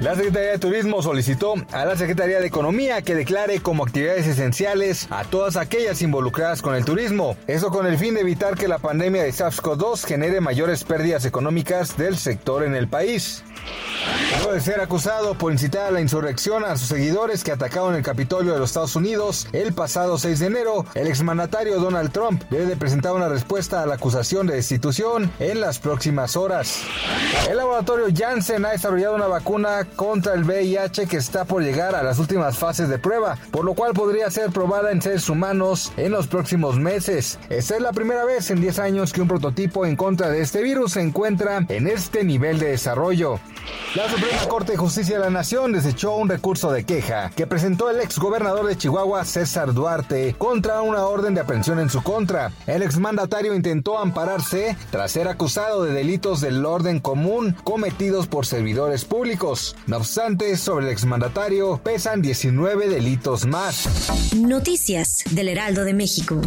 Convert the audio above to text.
La Secretaría de Turismo solicitó a la Secretaría de Economía que declare como actividades esenciales a todas aquellas involucradas con el turismo. Eso con el fin de evitar que la pandemia de SARS-CoV-2 genere mayores pérdidas económicas del sector en el país. Luego de ser acusado por incitar a la insurrección a sus seguidores que atacaron el Capitolio de los Estados Unidos el pasado 6 de enero, el exmandatario Donald Trump debe de presentar una respuesta a la acusación de destitución en las próximas horas. El laboratorio Janssen ha desarrollado una vacuna contra el VIH que está por llegar a las últimas fases de prueba, por lo cual podría ser probada en seres humanos en los próximos meses. Esta es la primera vez en 10 años que un prototipo en contra de este virus se encuentra en este nivel de desarrollo. La Suprema Corte de Justicia de la Nación desechó un recurso de queja que presentó el ex gobernador de Chihuahua, César Duarte, contra una orden de aprehensión en su contra. El exmandatario intentó ampararse tras ser acusado de delitos del orden común cometidos por servidores públicos. No obstante, sobre el exmandatario pesan 19 delitos más. Noticias del Heraldo de México.